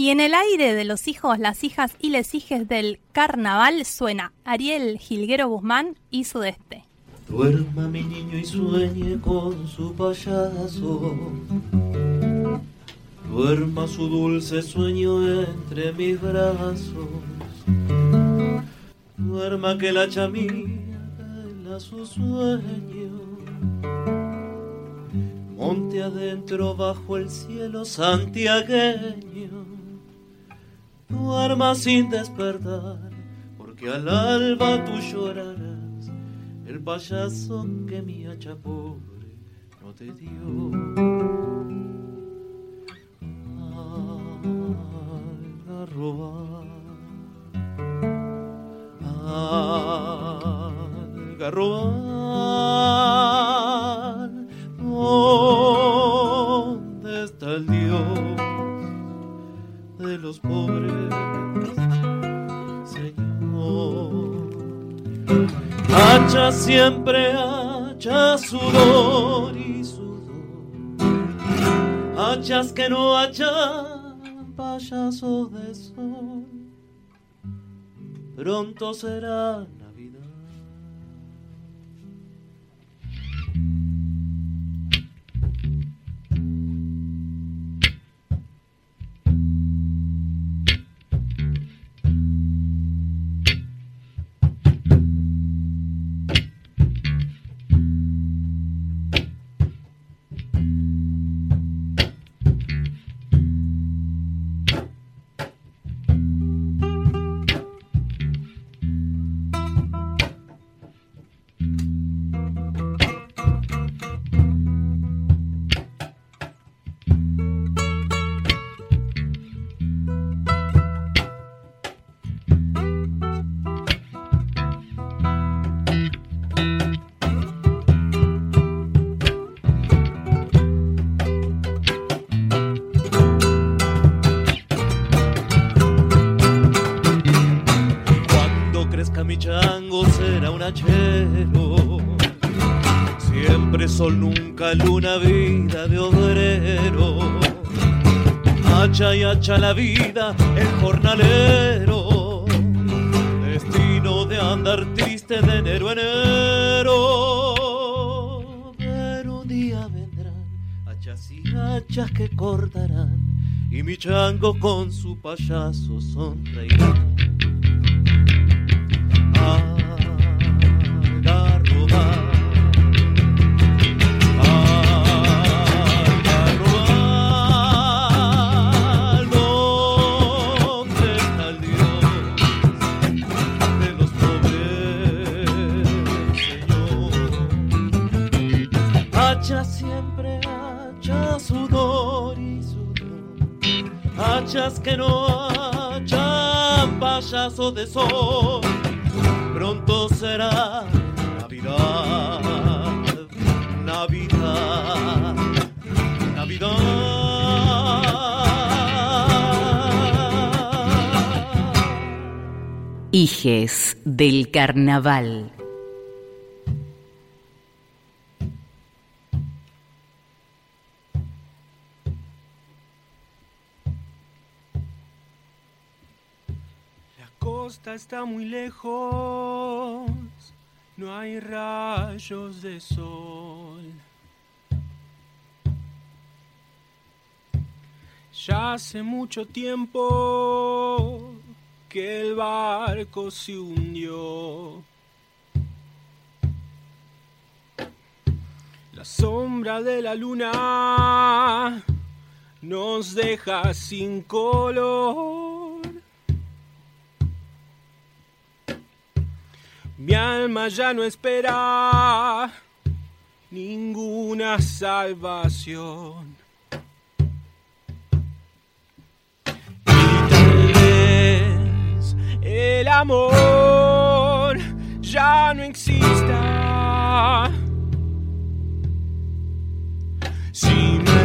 Y en el aire de los hijos, las hijas y les hijes del carnaval suena Ariel Gilguero Guzmán y Sudeste. Duerma mi niño y sueñe con su payaso. Duerma su dulce sueño entre mis brazos. Duerma que la chamilla su sueño. Monte adentro bajo el cielo santiagueño duerma sin despertar, porque al alba tú llorarás. El payaso que mi hacha pobre no te dio. Algarroba, algarroba, siempre, hacha sudor y sudor. Hachas que no hachan payasos de sol. Pronto será nunca luna, vida de obrero. Hacha y hacha la vida, el jornalero. Destino de andar triste de enero a enero. Pero un día vendrán hachas y hachas que cortarán. Y mi chango con su payaso sonreirá. Que no haya payaso de sol. Pronto será Navidad, Navidad, Navidad. Hijes del Carnaval. Está muy lejos, no hay rayos de sol. Ya hace mucho tiempo que el barco se hundió. La sombra de la luna nos deja sin color. Mi alma ya no espera ninguna salvación. El amor ya no exista. Si me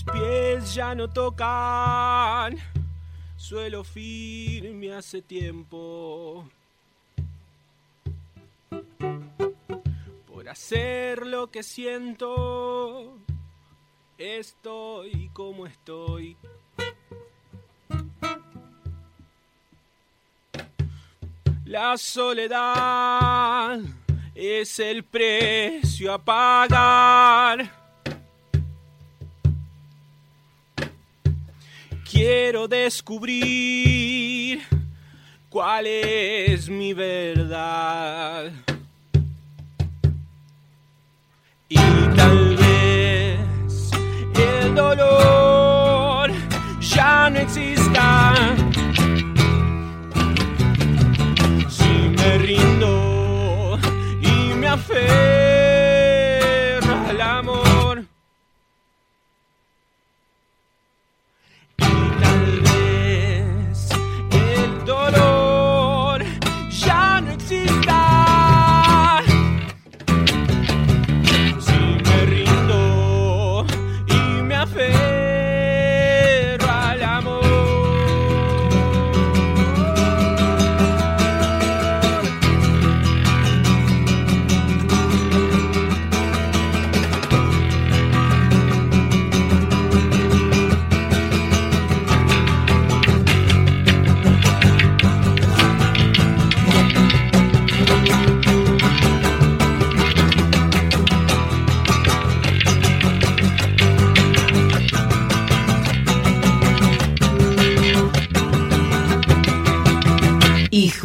Mis pies ya no tocan suelo firme hace tiempo. Por hacer lo que siento, estoy como estoy. La soledad es el precio a pagar Quiero descubrir cuál es mi verdad.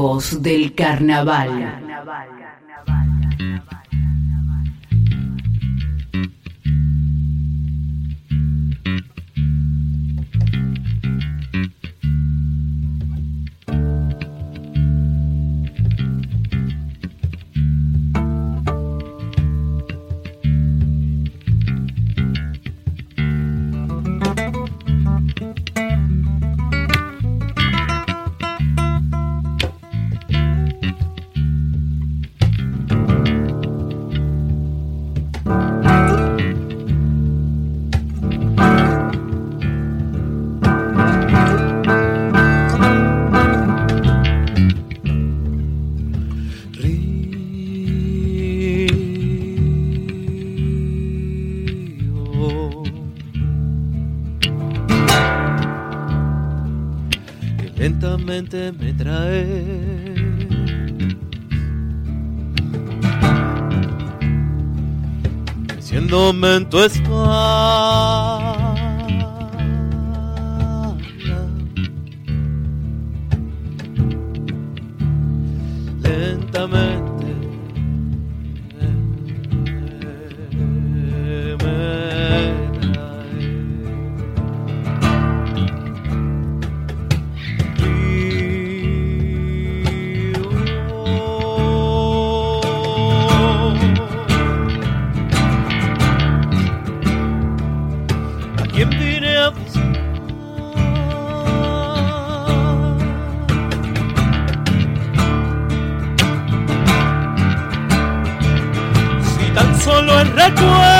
Del Carnaval. Lentamente me trae. Meciéndome en tu espalda. Lentamente recuerda.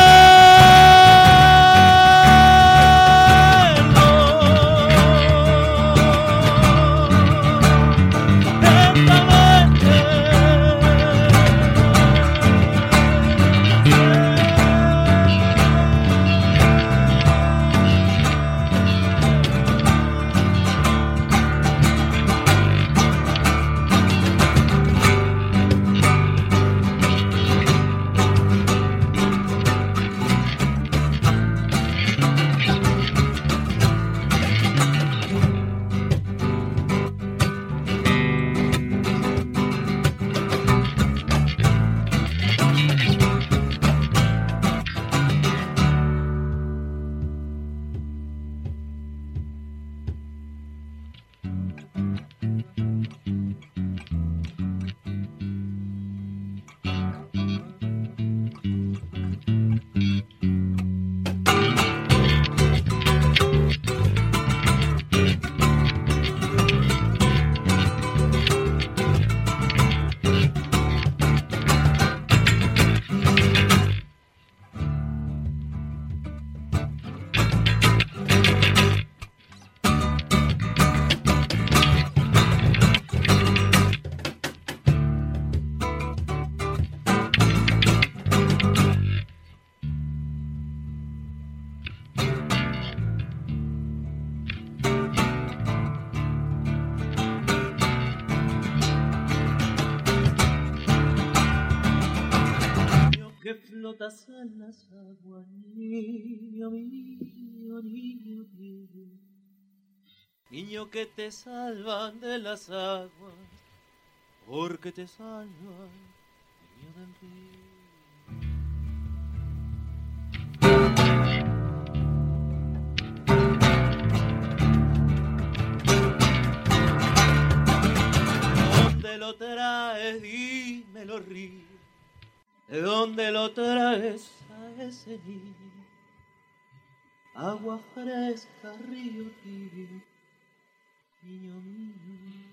Flotas en las aguas, niño mío, niño mío. Niño que te salvan de las aguas, porque te salvan, niño del río. ¿Dónde lo traes? Dímelo, río. ¿De dónde lo traes a ese niño? Agua fresca, río tibio, niño mío.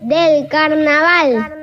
Del carnaval.